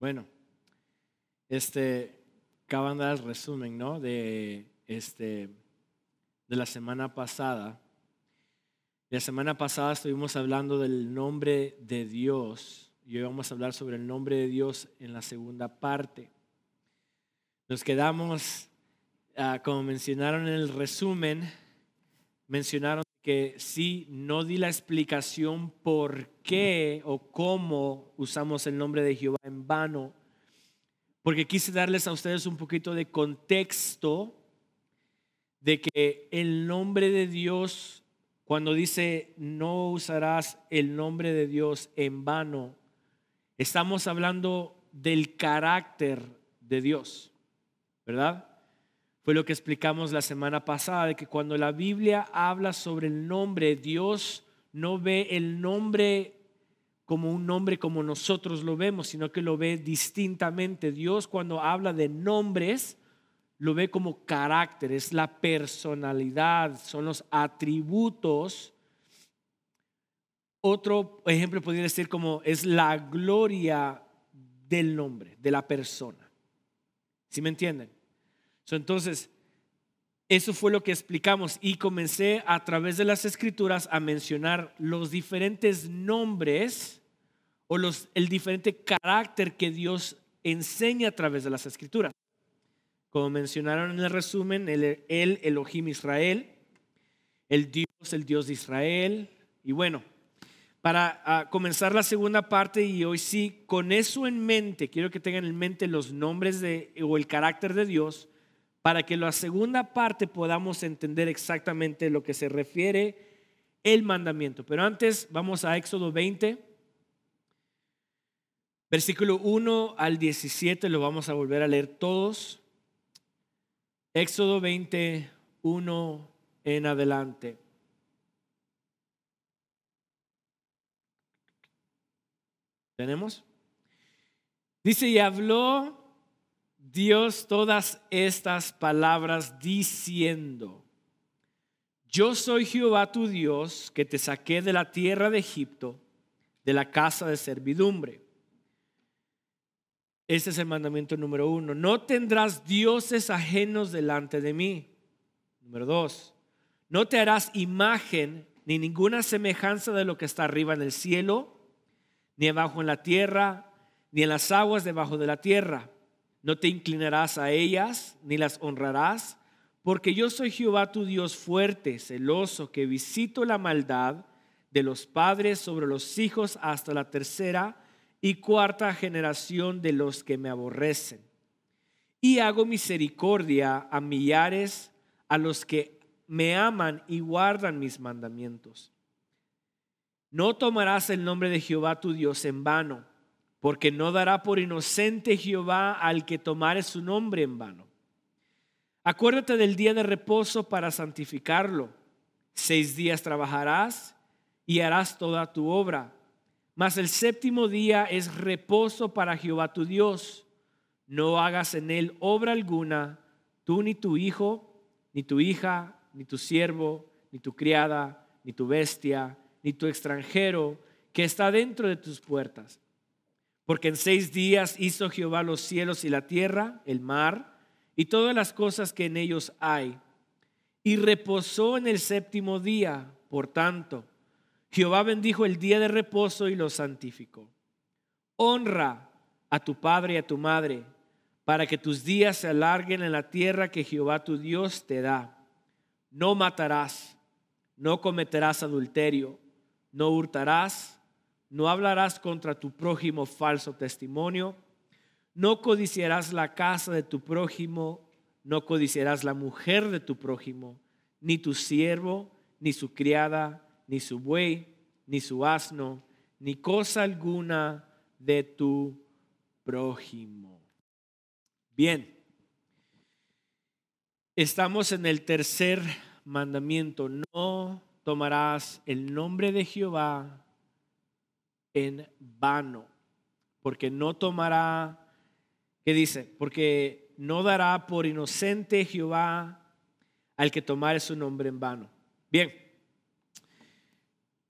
Bueno, este, acaban de dar el resumen, ¿no? De, este, de la semana pasada. La semana pasada estuvimos hablando del nombre de Dios y hoy vamos a hablar sobre el nombre de Dios en la segunda parte. Nos quedamos, ah, como mencionaron en el resumen, mencionaron que sí, no di la explicación por qué o cómo usamos el nombre de Jehová en vano, porque quise darles a ustedes un poquito de contexto de que el nombre de Dios, cuando dice no usarás el nombre de Dios en vano, estamos hablando del carácter de Dios, ¿verdad? Fue lo que explicamos la semana pasada, de que cuando la Biblia habla sobre el nombre, Dios no ve el nombre como un nombre como nosotros lo vemos, sino que lo ve distintamente. Dios cuando habla de nombres, lo ve como carácter, es la personalidad, son los atributos. Otro ejemplo podría decir como es la gloria del nombre, de la persona. ¿Sí me entienden? Entonces, eso fue lo que explicamos y comencé a través de las escrituras a mencionar los diferentes nombres o los, el diferente carácter que Dios enseña a través de las escrituras. Como mencionaron en el resumen, el, el Elohim Israel, el Dios, el Dios de Israel. Y bueno, para ah, comenzar la segunda parte y hoy sí, con eso en mente, quiero que tengan en mente los nombres de, o el carácter de Dios para que la segunda parte podamos entender exactamente lo que se refiere el mandamiento. Pero antes vamos a Éxodo 20, versículo 1 al 17, lo vamos a volver a leer todos. Éxodo 20, 1 en adelante. ¿Tenemos? Dice, y habló Dios todas estas palabras diciendo, yo soy Jehová tu Dios que te saqué de la tierra de Egipto, de la casa de servidumbre. Este es el mandamiento número uno. No tendrás dioses ajenos delante de mí. Número dos. No te harás imagen ni ninguna semejanza de lo que está arriba en el cielo, ni abajo en la tierra, ni en las aguas debajo de la tierra no te inclinarás a ellas ni las honrarás, porque yo soy Jehová tu Dios fuerte, celoso, que visito la maldad de los padres sobre los hijos hasta la tercera y cuarta generación de los que me aborrecen. Y hago misericordia a millares a los que me aman y guardan mis mandamientos. No tomarás el nombre de Jehová tu Dios en vano porque no dará por inocente Jehová al que tomare su nombre en vano. Acuérdate del día de reposo para santificarlo. Seis días trabajarás y harás toda tu obra. Mas el séptimo día es reposo para Jehová tu Dios. No hagas en él obra alguna, tú ni tu hijo, ni tu hija, ni tu siervo, ni tu criada, ni tu bestia, ni tu extranjero que está dentro de tus puertas porque en seis días hizo Jehová los cielos y la tierra, el mar y todas las cosas que en ellos hay. Y reposó en el séptimo día. Por tanto, Jehová bendijo el día de reposo y lo santificó. Honra a tu padre y a tu madre, para que tus días se alarguen en la tierra que Jehová tu Dios te da. No matarás, no cometerás adulterio, no hurtarás no hablarás contra tu prójimo falso testimonio, no codiciarás la casa de tu prójimo, no codiciarás la mujer de tu prójimo, ni tu siervo, ni su criada, ni su buey, ni su asno, ni cosa alguna de tu prójimo. Bien, estamos en el tercer mandamiento, no tomarás el nombre de Jehová en vano, porque no tomará, ¿qué dice? Porque no dará por inocente Jehová al que tomare su nombre en vano. Bien,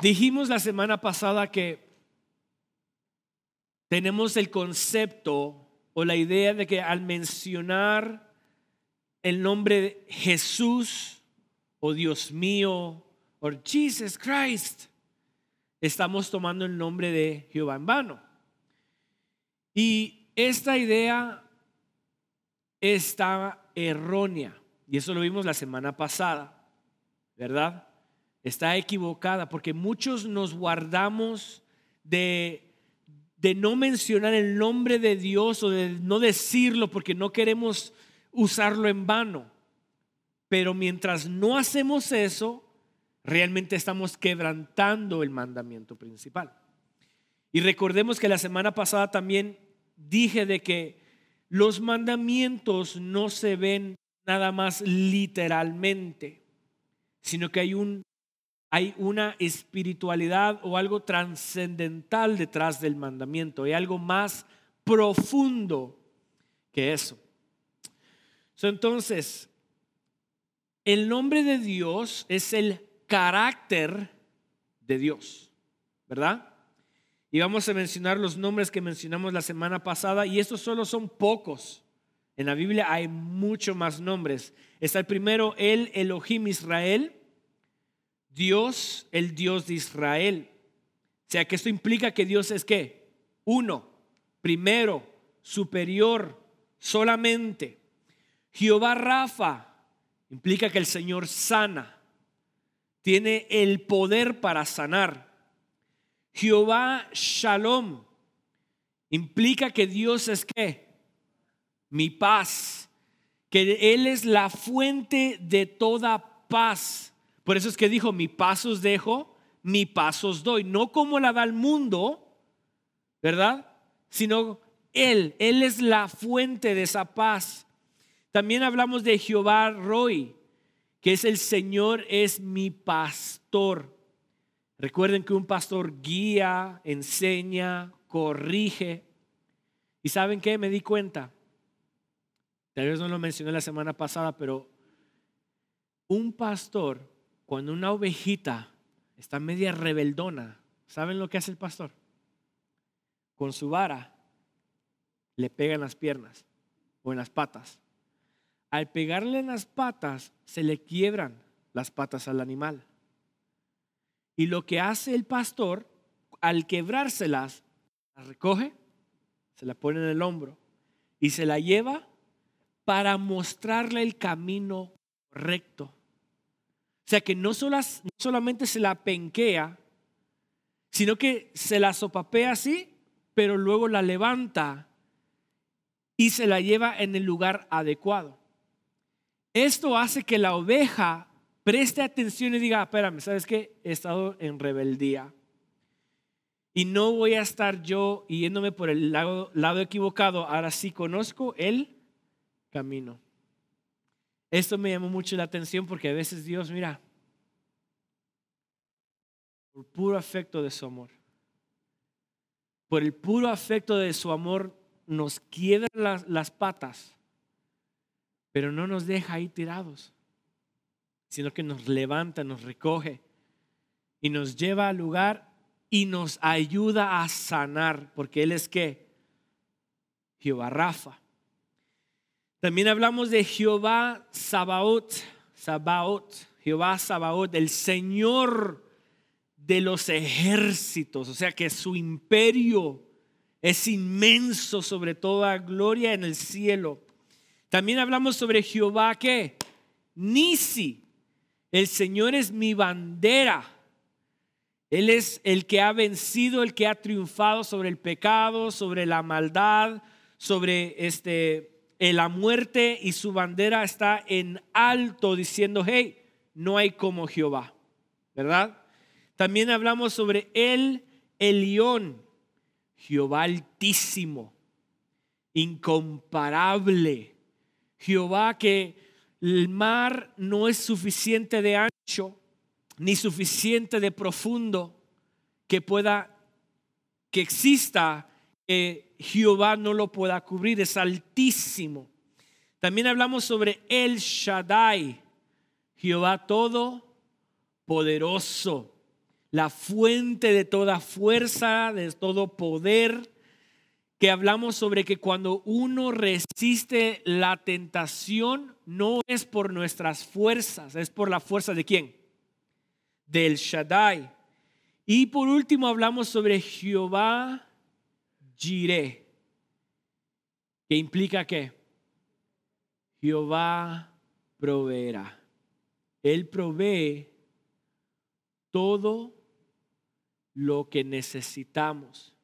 dijimos la semana pasada que tenemos el concepto o la idea de que al mencionar el nombre de Jesús o Dios mío o Jesus Christ, estamos tomando el nombre de Jehová en vano. Y esta idea está errónea. Y eso lo vimos la semana pasada, ¿verdad? Está equivocada porque muchos nos guardamos de, de no mencionar el nombre de Dios o de no decirlo porque no queremos usarlo en vano. Pero mientras no hacemos eso, realmente estamos quebrantando el mandamiento principal. Y recordemos que la semana pasada también dije de que los mandamientos no se ven nada más literalmente, sino que hay, un, hay una espiritualidad o algo trascendental detrás del mandamiento, hay algo más profundo que eso. entonces, el nombre de Dios es el carácter de Dios, ¿verdad? Y vamos a mencionar los nombres que mencionamos la semana pasada y estos solo son pocos. En la Biblia hay mucho más nombres. Está el primero, el Elohim Israel, Dios, el Dios de Israel. O sea que esto implica que Dios es qué? Uno, primero, superior, solamente. Jehová Rafa implica que el Señor sana, tiene el poder para sanar. Jehová Shalom implica que Dios es qué? Mi paz, que Él es la fuente de toda paz. Por eso es que dijo, mi paz os dejo, mi paz os doy. No como la da el mundo, ¿verdad? Sino Él, Él es la fuente de esa paz. También hablamos de Jehová Roy, que es el Señor, es mi pastor. Recuerden que un pastor guía, enseña, corrige. ¿Y saben qué? Me di cuenta. Tal vez no lo mencioné la semana pasada, pero un pastor, cuando una ovejita está media rebeldona, ¿saben lo que hace el pastor? Con su vara le pega en las piernas o en las patas. Al pegarle en las patas, se le quiebran las patas al animal. Y lo que hace el pastor, al quebrárselas, la recoge, se la pone en el hombro y se la lleva para mostrarle el camino recto. O sea que no, solamente se la penquea, sino que se la sopapea así, pero luego la levanta y se la lleva en el lugar adecuado. Esto hace que la oveja preste atención y diga, espérame, ¿sabes qué? He estado en rebeldía. Y no voy a estar yo yéndome por el lado, equivocado. Ahora sí conozco el camino. Esto me llamó mucho la atención porque a veces Dios, mira, por puro afecto de su amor, por el puro afecto de su amor, nos quiebra las patas, pero no nos deja ahí tirados sino que nos levanta, nos recoge y nos lleva al lugar y nos ayuda a sanar, porque Él es que Jehová Rafa. También hablamos de Jehová Sabaoth, Sabaoth, Jehová Sabaoth, el Señor de los ejércitos, o sea que su imperio es inmenso sobre toda gloria en el cielo. También hablamos sobre Jehová que Nisi, el Señor es mi bandera. Él es el que ha vencido, el que ha triunfado sobre el pecado, sobre la maldad, sobre este, la muerte y su bandera está en alto diciendo, hey, no hay como Jehová, ¿verdad? También hablamos sobre el Elión, Jehová altísimo, incomparable, Jehová que el mar no es suficiente de ancho ni suficiente de profundo que pueda, que exista, que Jehová no lo pueda cubrir, es altísimo. También hablamos sobre el Shaddai, Jehová todo poderoso, la fuente de toda fuerza, de todo poder. Que hablamos sobre que cuando uno resiste la tentación, no es por nuestras fuerzas, es por la fuerza de quién? Del Shaddai. Y por último hablamos sobre Jehová Jireh, que implica que Jehová proveerá. Él provee todo lo que necesitamos.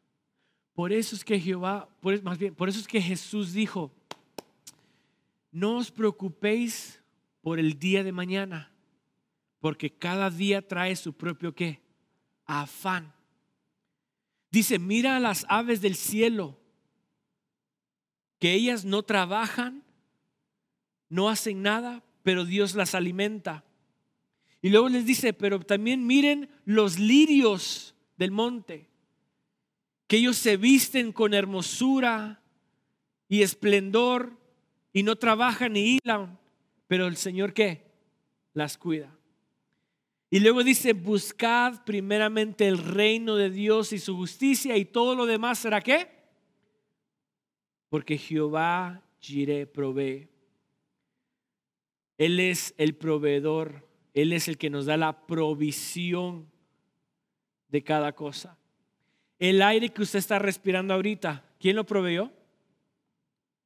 Por eso es que Jehová, por, más bien, por eso es que Jesús dijo, no os preocupéis por el día de mañana, porque cada día trae su propio qué? Afán. Dice, mira a las aves del cielo, que ellas no trabajan, no hacen nada, pero Dios las alimenta. Y luego les dice, pero también miren los lirios del monte, que ellos se visten con hermosura y esplendor y no trabajan ni hilan, pero el Señor qué? Las cuida. Y luego dice, buscad primeramente el reino de Dios y su justicia y todo lo demás será qué? Porque Jehová Jireh provee. Él es el proveedor, Él es el que nos da la provisión de cada cosa. El aire que usted está respirando ahorita, ¿quién lo proveyó?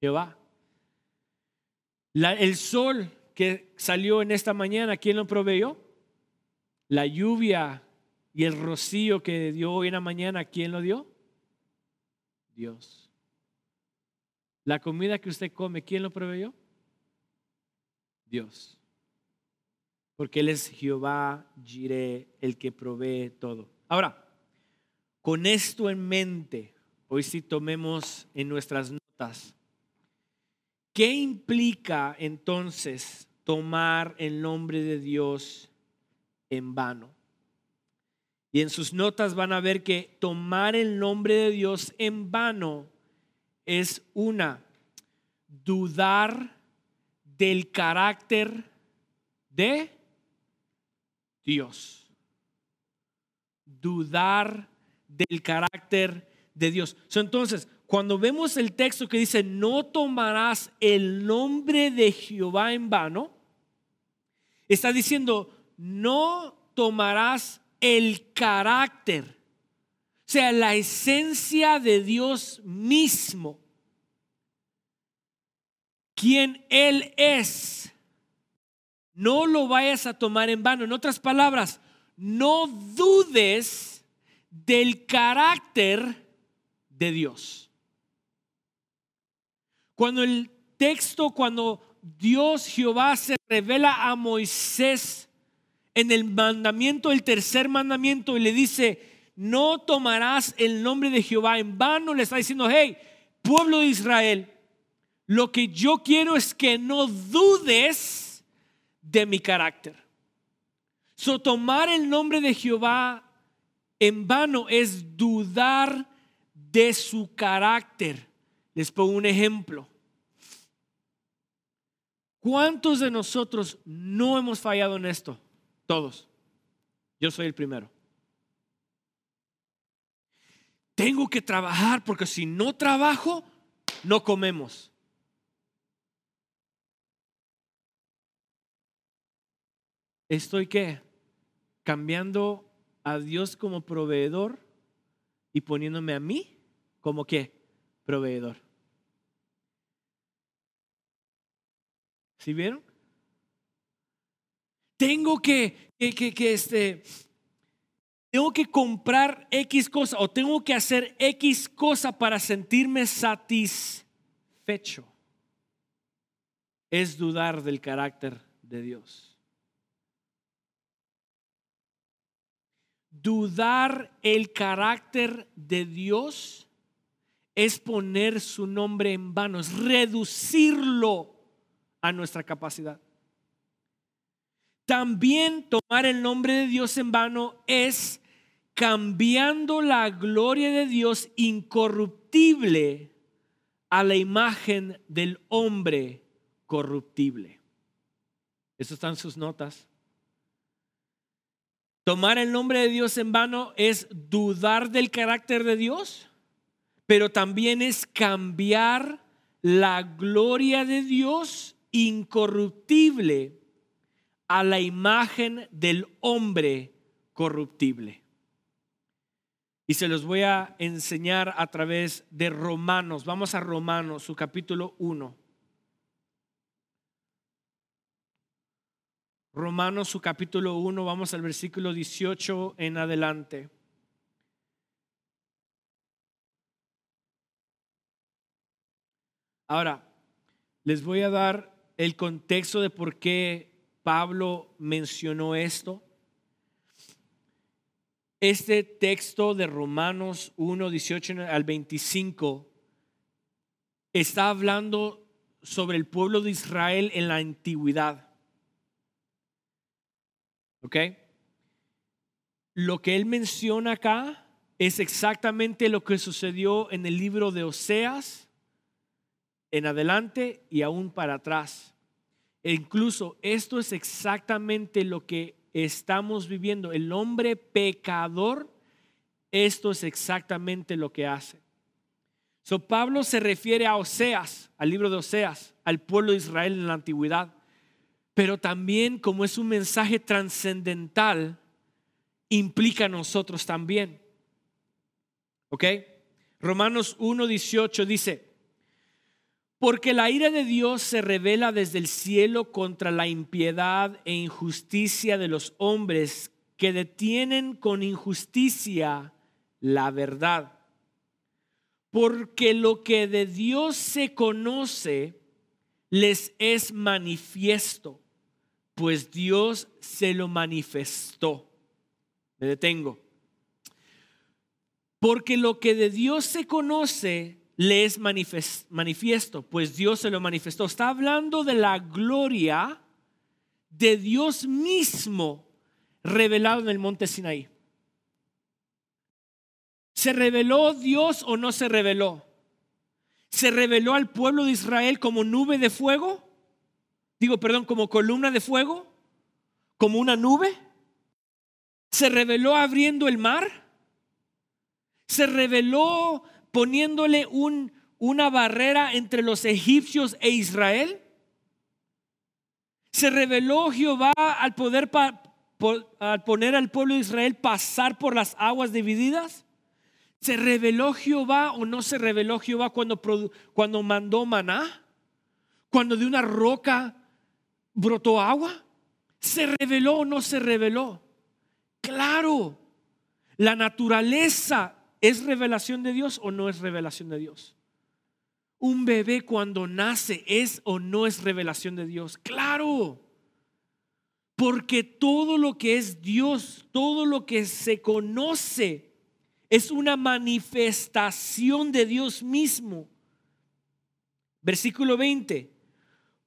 Jehová. el sol que salió en esta mañana, ¿quién lo proveyó? La lluvia y el rocío que dio hoy en la mañana, ¿quién lo dio? Dios. La comida que usted come, ¿quién lo proveyó? Dios. Porque Él es Jehová Jireh, el que provee todo. Ahora, con esto en mente, hoy sí tomemos en nuestras notas, ¿qué implica entonces tomar el nombre de Dios en vano? Y en sus notas van a ver que tomar el nombre de Dios en vano es una, dudar del carácter de Dios. Dudar del carácter de Dios. Entonces, cuando vemos el texto que dice, no tomarás el nombre de Jehová en vano, está diciendo, no tomarás el carácter, o sea, la esencia de Dios mismo quien Él es, no lo vayas a tomar en vano. En otras palabras, no dudes del carácter de Dios. Cuando el texto, cuando Dios Jehová se revela a Moisés en el mandamiento, el tercer mandamiento, y le dice, no tomarás el nombre de Jehová en vano, le está diciendo, hey, pueblo de Israel, lo que yo quiero es que no dudes de mi carácter. So, tomar el nombre de Jehová en vano es dudar de su carácter. Les pongo un ejemplo. ¿Cuántos de nosotros no hemos fallado en esto? Todos. Yo soy el primero. Tengo que trabajar porque si no trabajo, no comemos. estoy qué? Cambiando a Dios como proveedor y poniéndome a mí como qué? Proveedor. ¿Sí vieron? Tengo que, que, que, este, tengo que comprar X cosa o tengo que hacer X cosa para sentirme satisfecho. Es dudar del carácter de Dios. Dudar el carácter de Dios es poner su nombre en vano, es reducirlo a nuestra capacidad. También tomar el nombre de Dios en vano es cambiando la gloria de Dios incorruptible a la imagen del hombre corruptible. Eso están sus notas. Tomar el nombre de Dios en vano es dudar del carácter de Dios, pero también es cambiar la gloria de Dios incorruptible a la imagen del hombre corruptible. Y se los voy a enseñar a través de Romanos. Vamos a Romanos, su capítulo 1. Romanos, su capítulo 1, vamos al versículo 18 en adelante. Ahora, les voy a dar el contexto de por qué Pablo mencionó esto. Este texto de Romanos 1, 18 al 25 está hablando sobre el pueblo de Israel en la antigüedad. ¿Ok? Lo que él menciona acá es exactamente lo que sucedió en el libro de Oseas en adelante y aún para atrás. E incluso esto es exactamente lo que estamos viviendo. El hombre pecador, esto es exactamente lo que hace. So, Pablo se refiere a Oseas, al libro de Oseas, al pueblo de Israel en la antigüedad, pero también como es un mensaje trascendental, implica a nosotros también. ¿Ok? Romanos 1.18 dice, porque la ira de Dios se revela desde el cielo contra la impiedad e injusticia de los hombres que detienen con injusticia la verdad. Porque lo que de Dios se conoce les es manifiesto, pues Dios se lo manifestó. Me detengo. Porque lo que de Dios se conoce le es manifiesto, pues Dios se lo manifestó. Está hablando de la gloria de Dios mismo revelado en el monte Sinaí. ¿Se reveló Dios o no se reveló? ¿Se reveló al pueblo de Israel como nube de fuego? Digo, perdón, como columna de fuego, como una nube. ¿Se reveló abriendo el mar? ¿Se reveló poniéndole un, una barrera entre los egipcios e Israel? ¿Se reveló Jehová al poder al poner al pueblo de Israel pasar por las aguas divididas? ¿Se reveló Jehová o no se reveló Jehová cuando, cuando mandó maná? ¿Cuando de una roca brotó agua? ¿Se reveló o no se reveló? Claro, la naturaleza ¿Es revelación de Dios o no es revelación de Dios? Un bebé cuando nace es o no es revelación de Dios. Claro. Porque todo lo que es Dios, todo lo que se conoce, es una manifestación de Dios mismo. Versículo 20.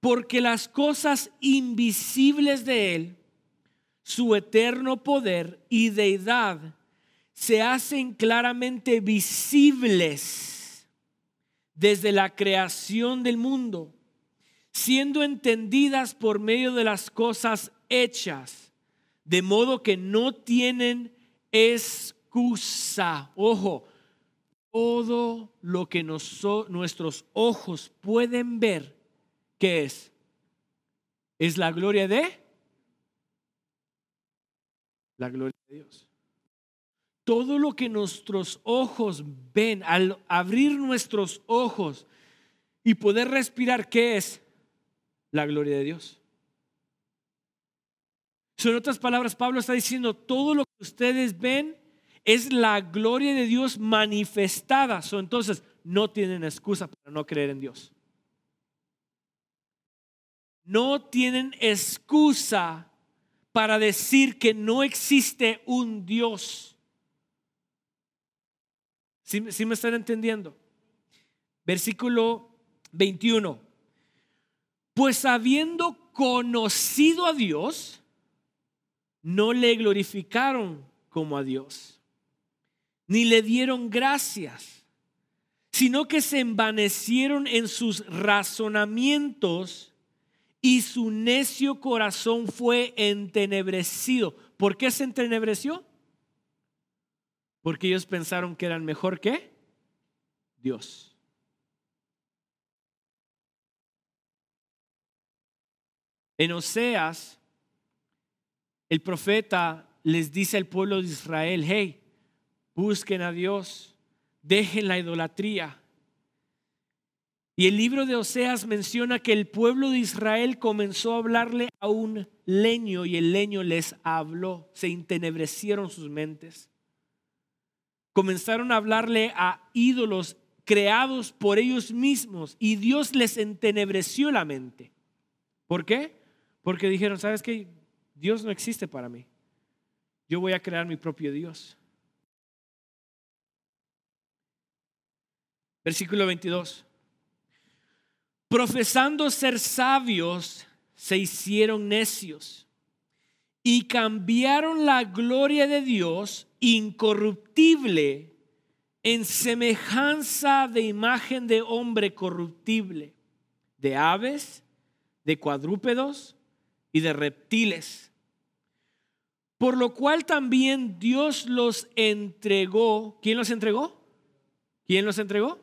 Porque las cosas invisibles de Él, su eterno poder y deidad, se hacen claramente visibles desde la creación del mundo, siendo entendidas por medio de las cosas hechas, de modo que no tienen excusa. Ojo, todo lo que nuestros ojos pueden ver, ¿qué es? Es la gloria de la gloria de Dios todo lo que nuestros ojos ven, al abrir nuestros ojos y poder respirar, ¿qué es? La gloria de Dios. En otras palabras, Pablo está diciendo, todo lo que ustedes ven es la gloria de Dios manifestada. entonces, no tienen excusa para no creer en Dios. No tienen excusa para decir que no existe un Dios. ¿Sí, me están entendiendo? Versículo 21. Pues habiendo conocido a Dios, no le glorificaron como a Dios, ni le dieron gracias, sino que se envanecieron en sus razonamientos y su necio corazón fue entenebrecido. ¿Por qué se entenebreció? Porque ellos pensaron que eran mejor que Dios. En Oseas, el profeta les dice al pueblo de Israel, hey, busquen a Dios, dejen la idolatría. Y el libro de Oseas menciona que el pueblo de Israel comenzó a hablarle a un leño y el leño les habló, se entenebrecieron sus mentes. Comenzaron a hablarle a ídolos creados por ellos mismos y Dios les entenebreció la mente. ¿Por qué? Porque dijeron, ¿sabes qué? Dios no existe para mí. Yo voy a crear mi propio Dios. Versículo 22. Profesando ser sabios, se hicieron necios y cambiaron la gloria de Dios incorruptible en semejanza de imagen de hombre corruptible, de aves, de cuadrúpedos y de reptiles. Por lo cual también Dios los entregó. ¿Quién los entregó? ¿Quién los entregó?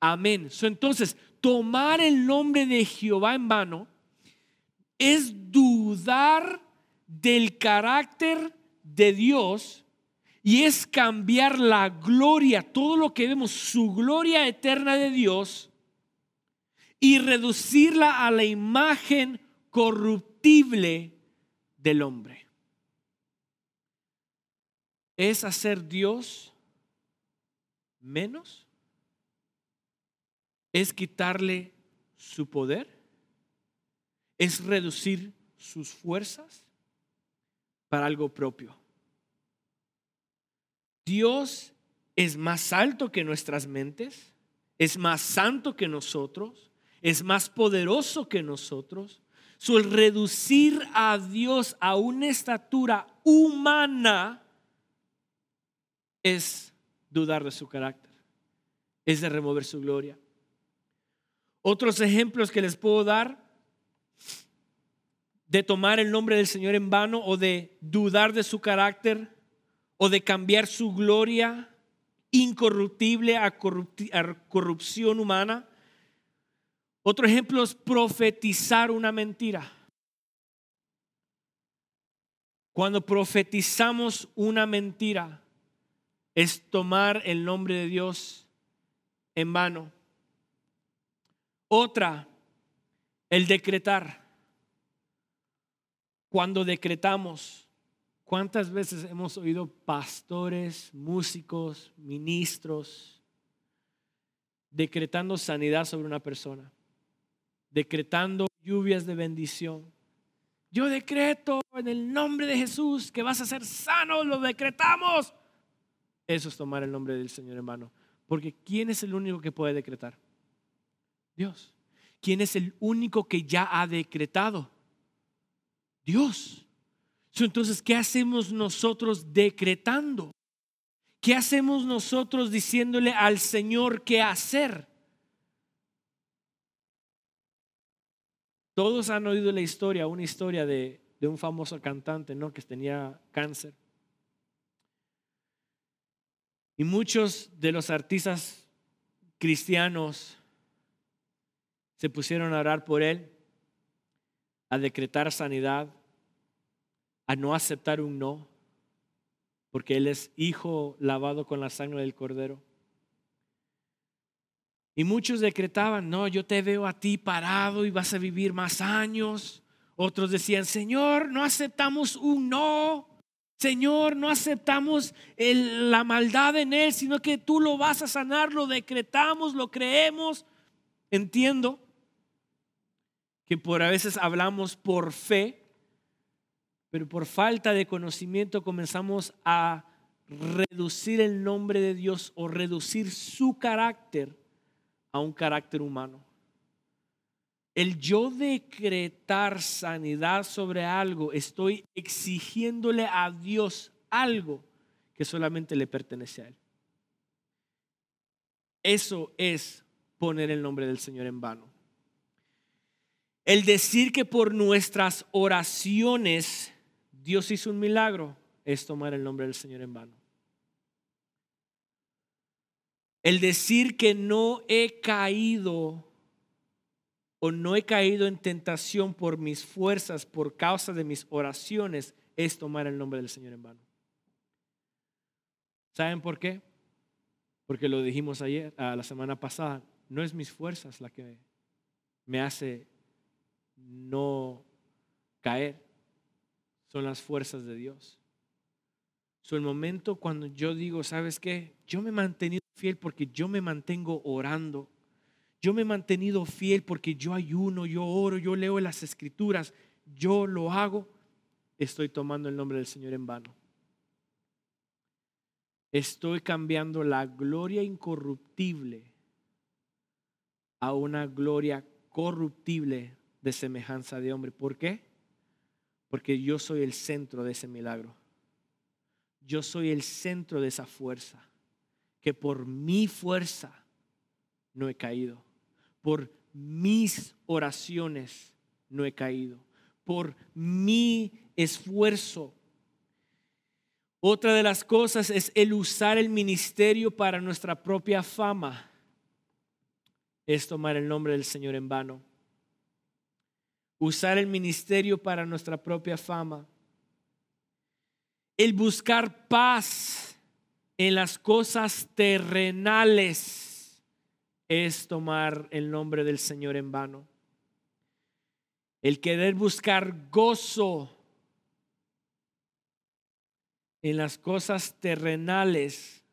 Amén. entonces, tomar el nombre de Jehová en vano es dudar del carácter de Dios y es cambiar la gloria, todo lo que vemos, su gloria eterna de Dios, y reducirla a la imagen corruptible del hombre. ¿Es hacer Dios menos? ¿Es quitarle su poder? es reducir sus fuerzas para algo propio. Dios es más alto que nuestras mentes, es más santo que nosotros, es más poderoso que nosotros. So, el reducir a Dios a una estatura humana es dudar de su carácter, es de remover su gloria. Otros ejemplos que les puedo dar de tomar el nombre del Señor en vano o de dudar de su carácter o de cambiar su gloria incorruptible a, corrupción humana. Otro ejemplo es profetizar una mentira. Cuando profetizamos una mentira, es tomar el nombre de Dios en vano. Otra, el decretar cuando decretamos, ¿cuántas veces hemos oído pastores, músicos, ministros decretando sanidad sobre una persona? Decretando lluvias de bendición. Yo decreto en el nombre de Jesús que vas a ser sano, lo decretamos. Eso es tomar el nombre del Señor hermano. Porque ¿quién es el único que puede decretar? Dios. ¿Quién es el único que ya ha decretado? Dios. Entonces, ¿qué hacemos nosotros decretando? ¿Qué hacemos nosotros diciéndole al Señor qué hacer? Todos han oído la historia, una historia de, de un famoso cantante, ¿no? Que tenía cáncer. Y muchos de los artistas cristianos se pusieron a orar por él, a decretar sanidad, a no aceptar un no, porque Él es hijo lavado con la sangre del cordero. Y muchos decretaban, no, yo te veo a ti parado y vas a vivir más años. Otros decían, Señor, no aceptamos un no. Señor, no aceptamos la maldad en Él, sino que tú lo vas a sanar, lo decretamos, lo creemos. Entiendo que por a veces hablamos por fe, pero por falta de conocimiento comenzamos a reducir el nombre de Dios o reducir su carácter a un carácter humano. El yo decretar sanidad sobre algo, estoy exigiéndole a Dios algo que solamente le pertenece a Él. Eso es poner el nombre del Señor en vano. El decir que por nuestras oraciones Dios hizo un milagro es tomar el nombre del Señor en vano. El decir que no he caído o no he caído en tentación por mis fuerzas, por causa de mis oraciones, es tomar el nombre del Señor en vano. ¿Saben por qué? Porque lo dijimos ayer, la semana pasada, no es mis fuerzas la que me hace no caer, son las fuerzas de Dios. So, el momento cuando yo digo, ¿sabes qué? Yo me he mantenido fiel porque yo me mantengo orando. Yo me he mantenido fiel porque yo ayuno, yo oro, yo leo las escrituras, yo lo hago. Estoy tomando el nombre del Señor en vano. Estoy cambiando la gloria incorruptible a una gloria corruptible de semejanza de hombre. ¿Por qué? Porque yo soy el centro de ese milagro. Yo soy el centro de esa fuerza. Que por mi fuerza no he caído. Por mis oraciones no he caído. Por mi esfuerzo. Otra de las cosas es el usar el ministerio para nuestra propia fama. Es tomar el nombre del Señor en vano usar el ministerio para nuestra propia fama. El buscar paz en las cosas terrenales es tomar el nombre del Señor en vano. El querer buscar gozo en las cosas terrenales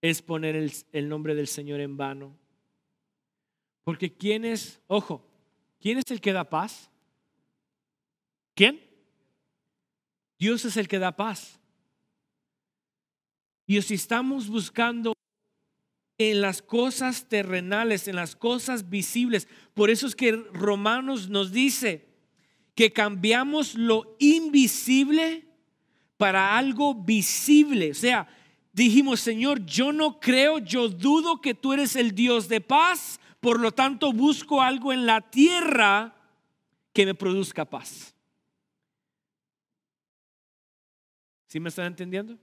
es poner el, nombre del Señor en vano. Porque quienes, ojo, ¿Quién es el que da paz? ¿Quién? Dios es el que da paz. Y si estamos buscando en las cosas terrenales, en las cosas visibles, por eso es que Romanos nos dice que cambiamos lo invisible para algo visible. O sea, dijimos, Señor, yo no creo, yo dudo que tú eres el Dios de paz, por lo tanto, busco algo en la tierra que me produzca paz. ¿Sí me están entendiendo?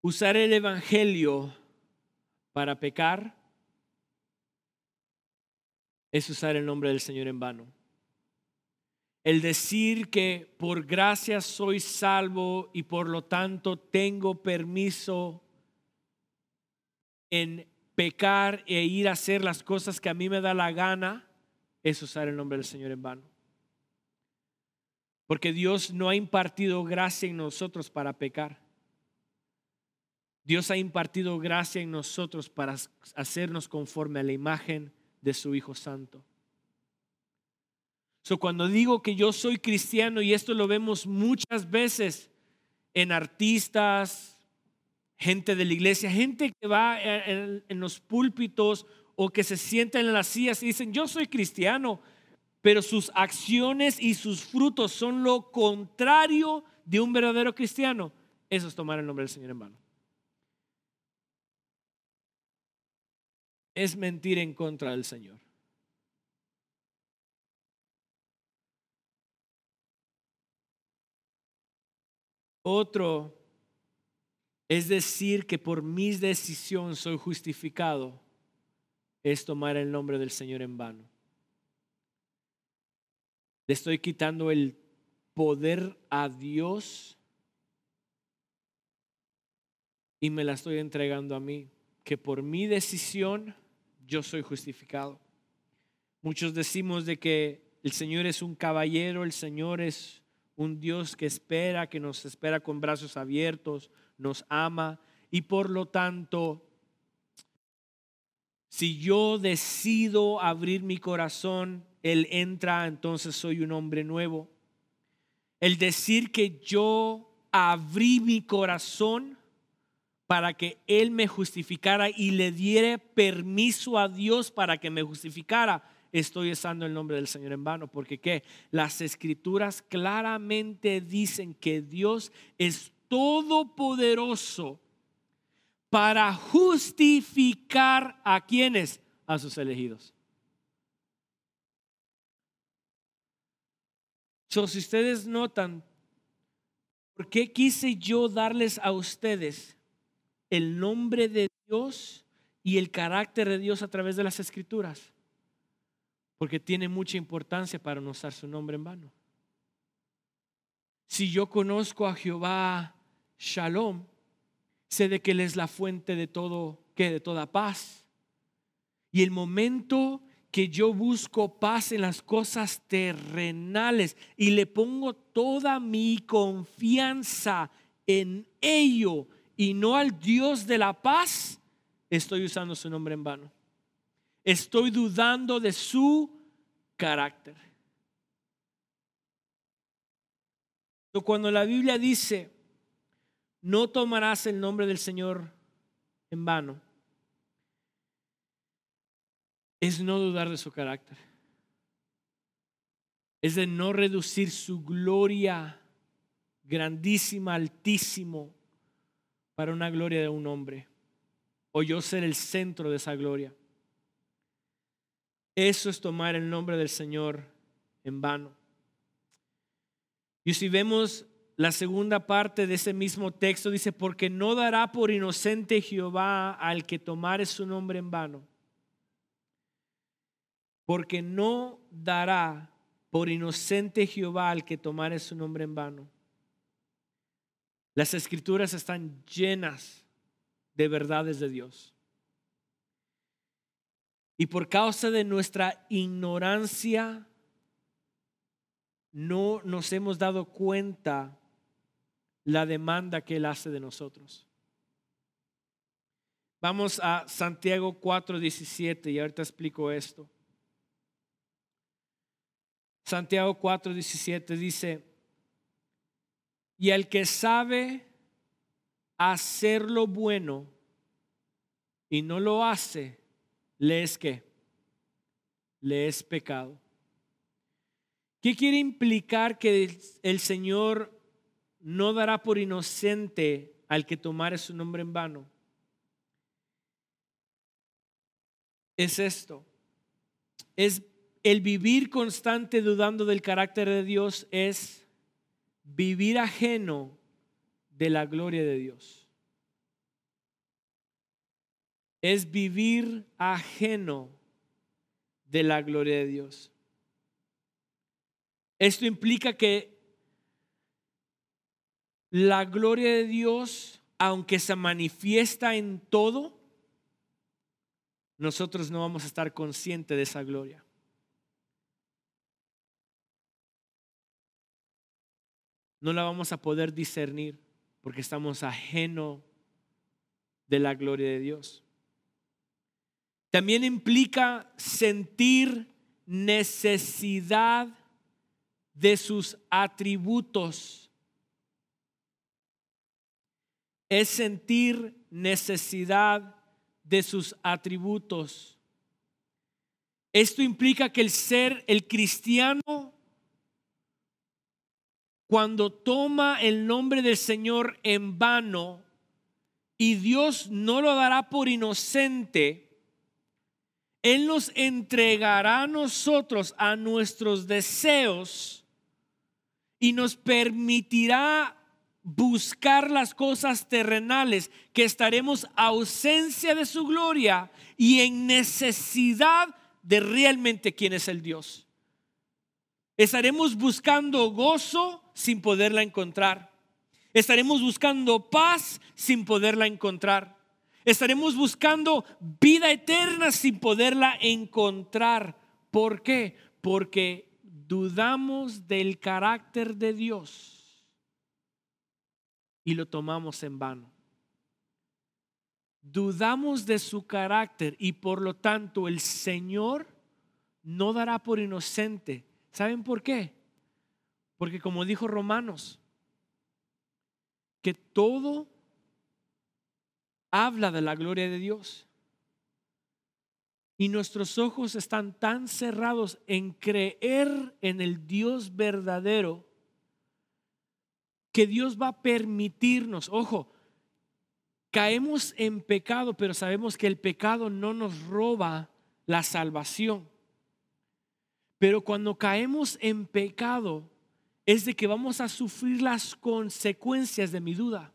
Usar el Evangelio para pecar es usar el nombre del Señor en vano el decir que por gracia soy salvo y por lo tanto tengo permiso en pecar e ir a hacer las cosas que a mí me da la gana, es usar el nombre del Señor en vano. Porque Dios no ha impartido gracia en nosotros para pecar. Dios ha impartido gracia en nosotros para hacernos conforme a la imagen de su Hijo Santo. So, cuando digo que yo soy cristiano, y esto lo vemos muchas veces en artistas, gente de la iglesia, gente que va en, los púlpitos o que se sientan en las sillas y dicen, yo soy cristiano, pero sus acciones y sus frutos son lo contrario de un verdadero cristiano. Eso es tomar el nombre del Señor en vano. Es mentir en contra del Señor. Otro es decir que por mis decisiones soy justificado, es tomar el nombre del Señor en vano. Le estoy quitando el poder a Dios y me la estoy entregando a mí, que por mi decisión yo soy justificado. Muchos decimos de que el Señor es un caballero, el Señor es un Dios que espera, que nos espera con brazos abiertos, nos ama y por lo tanto, si yo decido abrir mi corazón, Él entra, entonces soy un hombre nuevo. el decir que yo abrí mi corazón para que Él me justificara y le diera permiso a Dios para que me justificara, estoy usando el nombre del Señor en vano, porque ¿qué? Las escrituras claramente dicen que Dios es todopoderoso para justificar a quienes, a sus elegidos. So, si ustedes notan, ¿por qué quise yo darles a ustedes el nombre de Dios y el carácter de Dios a través de las escrituras? Porque tiene mucha importancia para no usar su nombre en vano. Si yo conozco a Jehová Shalom, sé de que Él es la fuente de todo, que de toda paz. Y el momento que yo busco paz en las cosas terrenales y le pongo toda mi confianza en ello y no al Dios de la paz, estoy usando su nombre en vano. Estoy dudando de su carácter. Cuando la Biblia dice, no tomarás el nombre del Señor en vano, es no dudar de su carácter. Es de no reducir su gloria grandísima, altísimo, para una gloria de un hombre. O yo ser el centro de esa gloria. Eso es tomar el nombre del Señor en vano. Y si vemos la segunda parte de ese mismo texto, dice, porque no dará por inocente Jehová al que tomare su nombre en vano porque no dará por inocente Jehová al que tomare su nombre en vano. Las escrituras están llenas de verdades de Dios. Y por causa de nuestra ignorancia, no nos hemos dado cuenta la demanda que Él hace de nosotros. Vamos a Santiago 4:17 y ahorita explico esto. Santiago 4:17 dice, y el que sabe hacer lo bueno y no lo hace, le es que, le es pecado. ¿Qué quiere implicar que el Señor no dará por inocente al que tomare su nombre en vano? Es esto. Es el vivir constante dudando del carácter de Dios es vivir ajeno de la gloria de Dios. Es vivir ajeno de la gloria de Dios. Esto implica que la gloria de Dios, aunque se manifiesta en todo, nosotros no vamos a estar conscientes de esa gloria. no la vamos a poder discernir porque estamos ajeno de la gloria de Dios. También implica sentir necesidad de sus atributos. Es sentir necesidad de sus atributos. Esto implica que el ser, el cristiano, cuando toma el nombre del Señor en vano y Dios no lo dará por inocente, Él nos entregará a nosotros a nuestros deseos y nos permitirá buscar las cosas terrenales, que estaremos ausencia de su gloria y en necesidad de realmente quién es el Dios. Estaremos buscando gozo sin poderla encontrar. Estaremos buscando paz sin poderla encontrar. Estaremos buscando vida eterna sin poderla encontrar. ¿Por qué? Porque dudamos del carácter de Dios y lo tomamos en vano. Dudamos de su carácter y por lo tanto el Señor no dará por inocente. ¿Saben por qué? Porque como dijo Romanos, que todo habla de la gloria de Dios. Y nuestros ojos están tan cerrados en creer en el Dios verdadero que Dios va a permitirnos, ojo, caemos en pecado, pero sabemos que el pecado no nos roba la salvación. Pero cuando caemos en pecado, es de que vamos a sufrir las consecuencias de mi duda.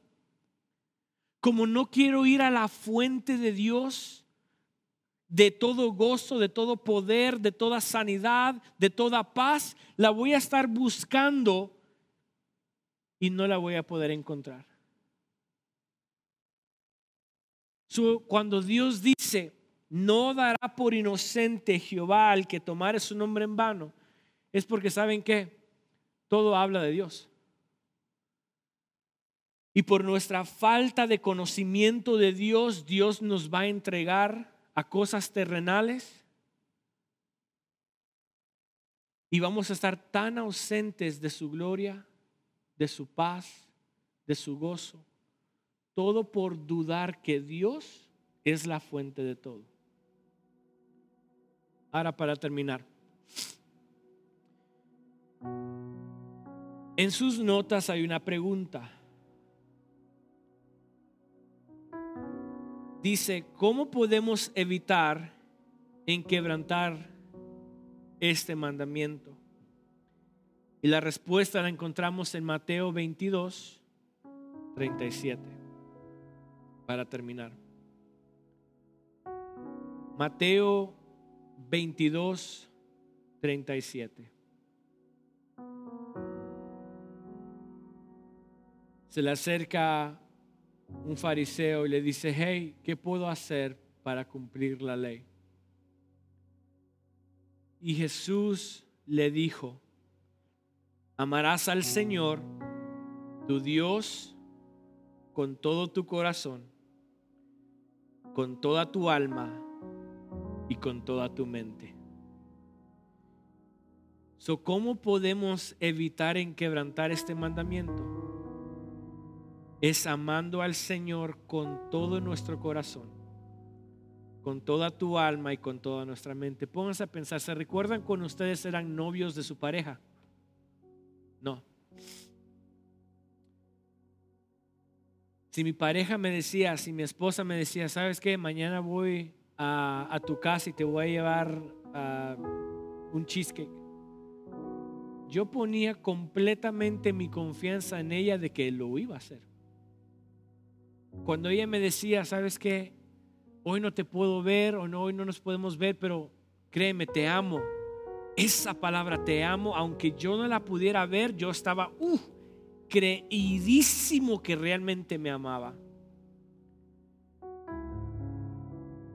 Como no quiero ir a la fuente de Dios, de todo gozo, de todo poder, de toda sanidad, de toda paz, la voy a estar buscando y no la voy a poder encontrar. cuando Dios dice, no dará por inocente Jehová al que tomare su nombre en vano, es porque saben que todo habla de Dios. Y por nuestra falta de conocimiento de Dios, Dios nos va a entregar a cosas terrenales y vamos a estar tan ausentes de su gloria, de su paz, de su gozo, todo por dudar que Dios es la fuente de todo. Ahora para terminar. En sus notas hay una pregunta. Dice, ¿cómo podemos evitar enquebrantar este mandamiento? Y la respuesta la encontramos en Mateo 22, 37. Para terminar. Mateo 22, 37. se le acerca un fariseo y le dice, hey, ¿qué puedo hacer para cumplir la ley? Y Jesús le dijo, amarás al Señor, tu Dios, con todo tu corazón, con toda tu alma y con toda tu mente. So, ¿Cómo podemos evitar enquebrantar este mandamiento? Es amando al Señor con todo nuestro corazón, con toda tu alma y con toda nuestra mente. Pónganse a pensar, ¿se recuerdan cuando ustedes eran novios de su pareja? No. Si mi pareja me decía, si mi esposa me decía, ¿sabes qué? Mañana voy a, tu casa y te voy a llevar un cheesecake. Yo ponía completamente mi confianza en ella de que lo iba a hacer. Cuando ella me decía, ¿sabes qué? Hoy no te puedo ver o no, hoy no nos podemos ver, pero créeme, te amo. Esa palabra te amo, aunque yo no la pudiera ver, yo estaba uh, creidísimo que realmente me amaba.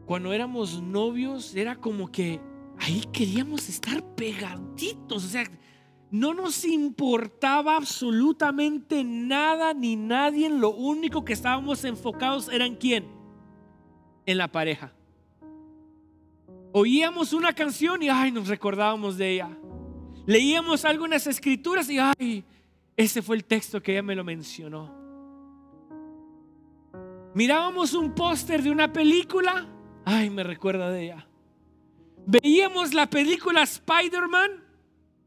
Cuando éramos novios, era como que ahí queríamos estar pegaditos. O sea, no nos importaba absolutamente nada ni nadie. Lo único que estábamos enfocados era en quién? En la pareja. Oíamos una canción y ay, nos recordábamos de ella. Leíamos algunas escrituras y ay, ese fue el texto que ella me lo mencionó. Mirábamos un póster de una película, ay, me recuerda de ella. Veíamos la película Spider-Man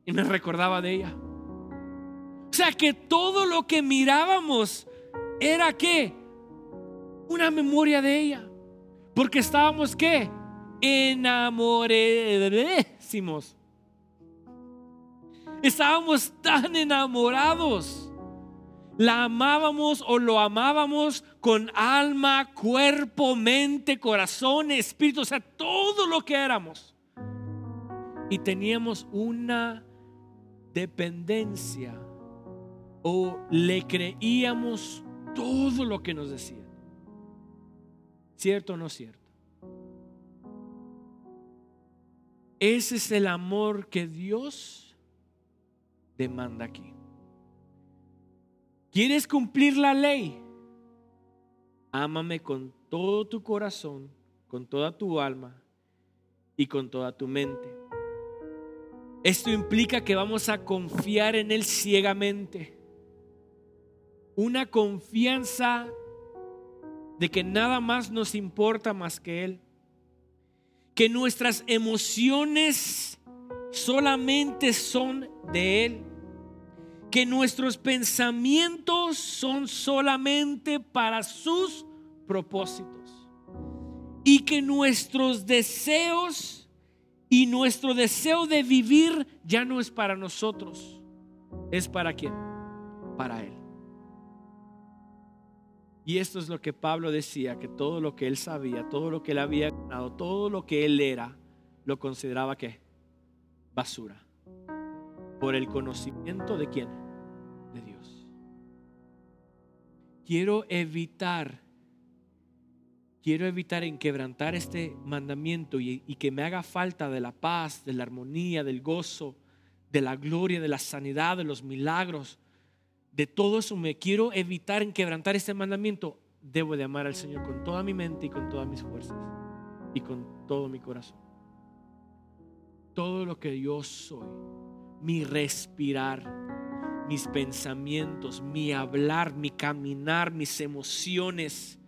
y me recordaba de ella. O sea que todo lo que mirábamos era que una memoria de ella. Porque estábamos que enamoradísimos. Estábamos tan enamorados. La amábamos o lo amábamos con alma, cuerpo, mente, corazón, espíritu, o sea, todo lo que éramos. Y teníamos una dependencia o le creíamos todo lo que nos decía ¿Cierto o no cierto? Ese es el amor que Dios demanda aquí. ¿Quieres cumplir la ley? Ámame con todo tu corazón, con toda tu alma y con toda tu mente. Esto implica que vamos a confiar en Él ciegamente. Una confianza de que nada más nos importa más que Él. Que nuestras emociones solamente son de Él. Que nuestros pensamientos son solamente para sus propósitos. Y que nuestros deseos y nuestro deseo de vivir ya no es para nosotros. ¿Es para quién? Para Él. Y esto es lo que Pablo decía, que todo lo que él sabía, todo lo que él había ganado, todo lo que él era, lo consideraba que basura. Por el conocimiento de quién? De Dios. Quiero evitar, quiero evitar en quebrantar este mandamiento y, y que me haga falta de la paz, de la armonía, del gozo, de la gloria, de la sanidad, de los milagros de todo eso me quiero evitar en quebrantar este mandamiento, debo de amar al Señor con toda mi mente y con todas mis fuerzas y con todo mi corazón. Todo lo que yo soy, mi respirar, mis pensamientos, mi hablar, mi caminar, mis emociones,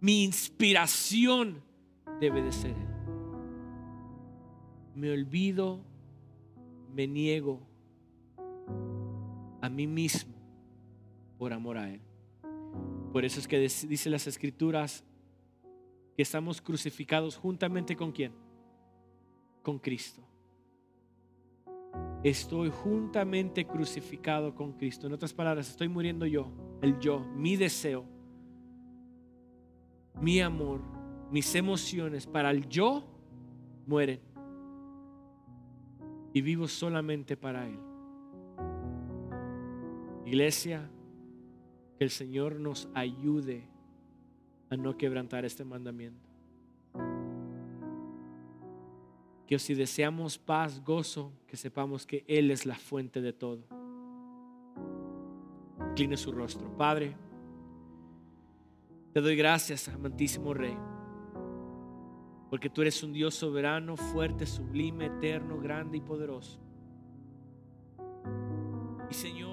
mi inspiración debe de ser Él. Me olvido, me niego a mí mismo por amor a Él. Por eso es que dice las escrituras que estamos crucificados juntamente con quién? Con Cristo. Estoy juntamente crucificado con Cristo. En otras palabras, estoy muriendo yo, el yo, mi deseo, mi amor, mis emociones para el yo mueren. Y vivo solamente para Él. Iglesia, que el Señor nos ayude a no quebrantar este mandamiento. Que si deseamos paz, gozo, que sepamos que Él es la fuente de todo. Incline su rostro. Padre, te doy gracias, amantísimo Rey, porque tú eres un Dios soberano, fuerte, sublime, eterno, grande y poderoso. Y Señor,